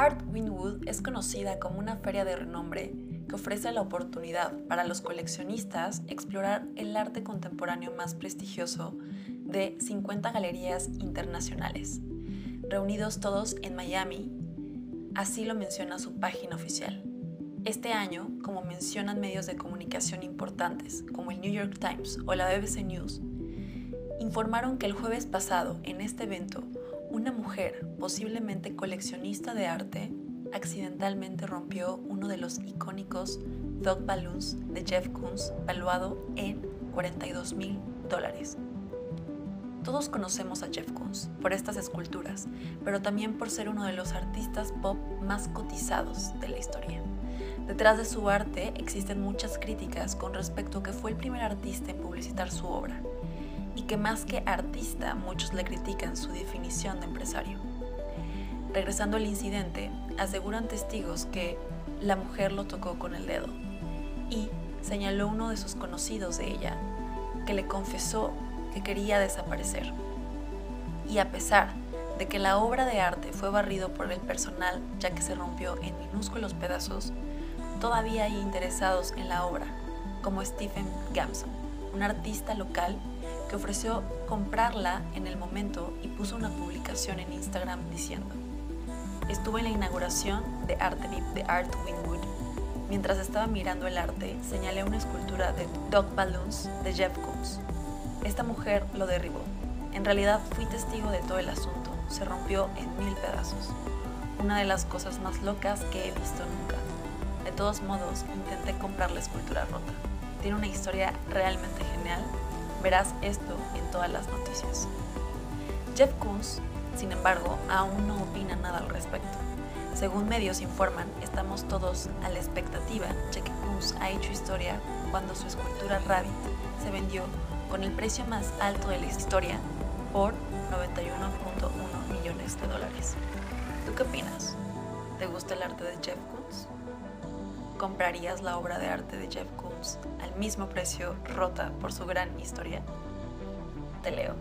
Art Winwood es conocida como una feria de renombre que ofrece la oportunidad para los coleccionistas explorar el arte contemporáneo más prestigioso de 50 galerías internacionales, reunidos todos en Miami, así lo menciona su página oficial. Este año, como mencionan medios de comunicación importantes como el New York Times o la BBC News, informaron que el jueves pasado en este evento una mujer, posiblemente coleccionista de arte, accidentalmente rompió uno de los icónicos dog balloons de Jeff Koons valuado en 42 mil dólares. Todos conocemos a Jeff Koons por estas esculturas, pero también por ser uno de los artistas pop más cotizados de la historia. Detrás de su arte existen muchas críticas con respecto a que fue el primer artista en publicitar su obra, y que más que artista muchos le critican su definición de empresario. Regresando al incidente, aseguran testigos que la mujer lo tocó con el dedo y señaló uno de sus conocidos de ella que le confesó que quería desaparecer. Y a pesar de que la obra de arte fue barrido por el personal ya que se rompió en minúsculos pedazos, todavía hay interesados en la obra, como Stephen Gamson, un artista local que ofreció comprarla en el momento y puso una publicación en Instagram diciendo, estuve en la inauguración de Artemip de Art Winwood. Mientras estaba mirando el arte, señalé una escultura de Dog Balloons de Jeff Koons. Esta mujer lo derribó. En realidad fui testigo de todo el asunto. Se rompió en mil pedazos. Una de las cosas más locas que he visto nunca. De todos modos, intenté comprar la escultura rota. Tiene una historia realmente genial verás esto en todas las noticias. Jeff Koons, sin embargo, aún no opina nada al respecto. Según medios informan, estamos todos a la expectativa, ya que Koons ha hecho historia cuando su escultura Rabbit se vendió con el precio más alto de la historia por 91.1 millones de dólares. ¿Tú qué opinas? ¿Te gusta el arte de Jeff Koons? ¿Comprarías la obra de arte de Jeff Koons al mismo precio rota por su gran historia? Te leo.